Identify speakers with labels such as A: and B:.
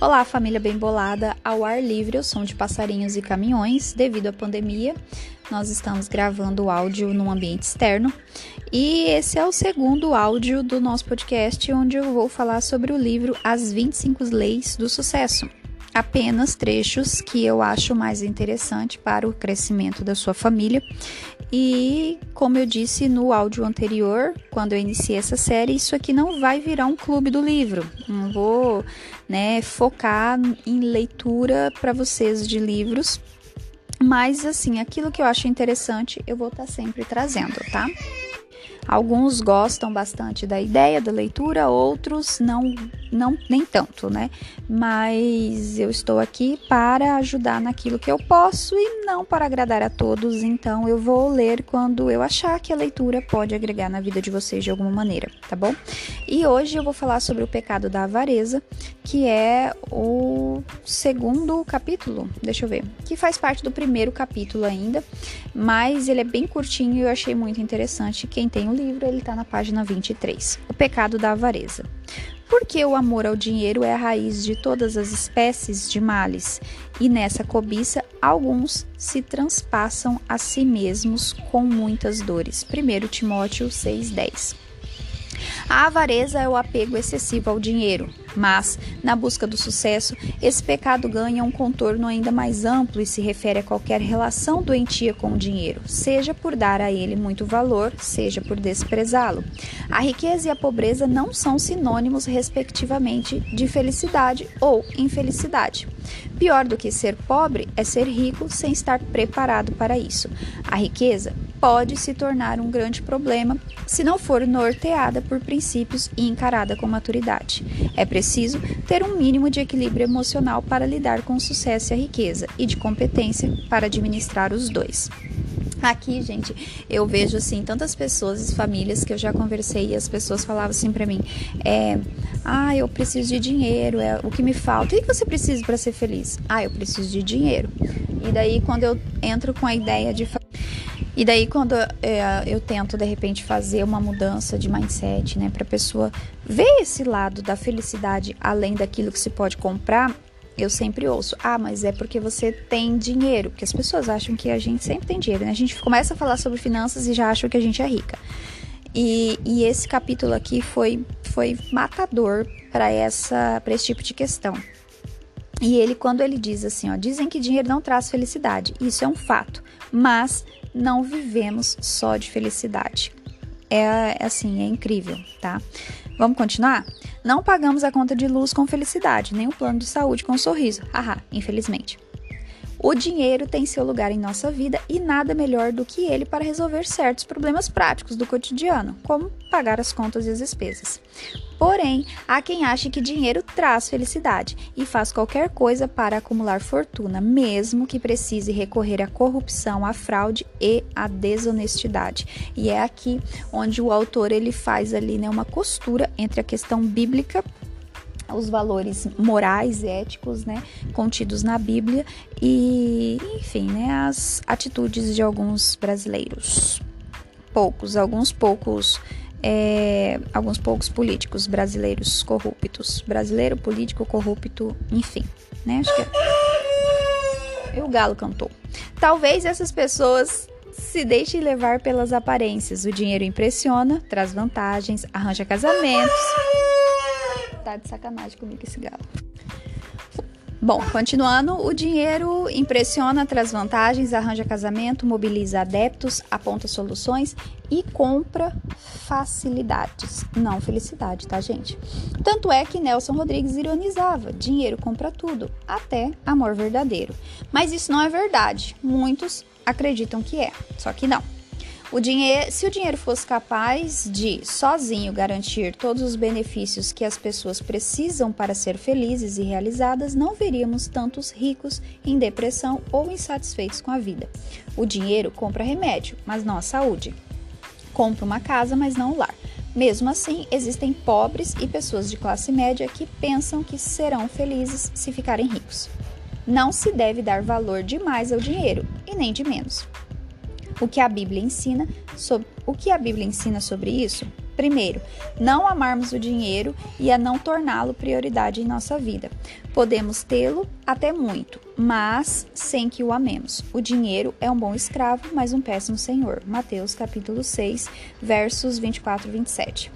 A: Olá, família bem bolada, ao ar livre, o som de passarinhos e caminhões. Devido à pandemia, nós estamos gravando o áudio num ambiente externo. E esse é o segundo áudio do nosso podcast, onde eu vou falar sobre o livro As 25 Leis do Sucesso apenas trechos que eu acho mais interessante para o crescimento da sua família. E como eu disse no áudio anterior, quando eu iniciei essa série, isso aqui não vai virar um clube do livro. Não vou, né, focar em leitura para vocês de livros, mas assim, aquilo que eu acho interessante, eu vou estar tá sempre trazendo, tá? Alguns gostam bastante da ideia da leitura, outros não, não nem tanto, né? Mas eu estou aqui para ajudar naquilo que eu posso e não para agradar a todos, então eu vou ler quando eu achar que a leitura pode agregar na vida de vocês de alguma maneira, tá bom? E hoje eu vou falar sobre o pecado da avareza, que é o segundo capítulo, deixa eu ver, que faz parte do primeiro capítulo ainda, mas ele é bem curtinho e eu achei muito interessante. Quem tem o livro, ele está na página 23. O pecado da avareza. Porque o amor ao dinheiro é a raiz de todas as espécies de males, e nessa cobiça alguns se transpassam a si mesmos com muitas dores. 1 Timóteo 6,10 a avareza é o apego excessivo ao dinheiro, mas, na busca do sucesso, esse pecado ganha um contorno ainda mais amplo e se refere a qualquer relação doentia com o dinheiro, seja por dar a ele muito valor, seja por desprezá-lo. A riqueza e a pobreza não são sinônimos, respectivamente, de felicidade ou infelicidade. Pior do que ser pobre é ser rico sem estar preparado para isso. A riqueza pode se tornar um grande problema se não for norteada por princípios e encarada com maturidade. É preciso ter um mínimo de equilíbrio emocional para lidar com o sucesso e a riqueza e de competência para administrar os dois. Aqui, gente, eu vejo assim tantas pessoas, famílias que eu já conversei e as pessoas falavam assim para mim: é, ah, eu preciso de dinheiro, é o que me falta. O que você precisa para ser feliz? Ah, eu preciso de dinheiro. E daí quando eu entro com a ideia de e daí, quando é, eu tento, de repente, fazer uma mudança de mindset, né, para pessoa ver esse lado da felicidade além daquilo que se pode comprar, eu sempre ouço: ah, mas é porque você tem dinheiro. Porque as pessoas acham que a gente sempre tem dinheiro, né? A gente começa a falar sobre finanças e já acham que a gente é rica. E, e esse capítulo aqui foi, foi matador para essa para esse tipo de questão. E ele, quando ele diz assim, ó, dizem que dinheiro não traz felicidade. Isso é um fato, mas não vivemos só de felicidade. É assim, é incrível, tá? Vamos continuar? Não pagamos a conta de luz com felicidade, nem o plano de saúde com um sorriso. Haha, infelizmente. O dinheiro tem seu lugar em nossa vida e nada melhor do que ele para resolver certos problemas práticos do cotidiano, como pagar as contas e as despesas. Porém, há quem ache que dinheiro traz felicidade e faz qualquer coisa para acumular fortuna, mesmo que precise recorrer à corrupção, à fraude e à desonestidade. E é aqui onde o autor ele faz ali né, uma costura entre a questão bíblica os valores morais, éticos, né, contidos na Bíblia e, enfim, né, as atitudes de alguns brasileiros. Poucos, alguns poucos, é, alguns poucos políticos brasileiros corruptos. Brasileiro, político, corrupto, enfim, né, acho que é. E o galo cantou. Talvez essas pessoas se deixem levar pelas aparências. O dinheiro impressiona, traz vantagens, arranja casamentos tá de sacanagem comigo esse galo. Bom, continuando, o dinheiro impressiona, traz vantagens, arranja casamento, mobiliza adeptos, aponta soluções e compra facilidades, não felicidade, tá, gente? Tanto é que Nelson Rodrigues ironizava: dinheiro compra tudo, até amor verdadeiro. Mas isso não é verdade. Muitos acreditam que é, só que não. O dinheiro, se o dinheiro fosse capaz de sozinho garantir todos os benefícios que as pessoas precisam para ser felizes e realizadas, não veríamos tantos ricos em depressão ou insatisfeitos com a vida. O dinheiro compra remédio, mas não a saúde. Compra uma casa, mas não o lar. Mesmo assim, existem pobres e pessoas de classe média que pensam que serão felizes se ficarem ricos. Não se deve dar valor demais ao dinheiro e nem de menos. O que a Bíblia ensina sobre o que a Bíblia ensina sobre isso? Primeiro, não amarmos o dinheiro e a não torná-lo prioridade em nossa vida. Podemos tê-lo até muito, mas sem que o amemos. O dinheiro é um bom escravo, mas um péssimo senhor. Mateus capítulo 6, versos 24 e 27.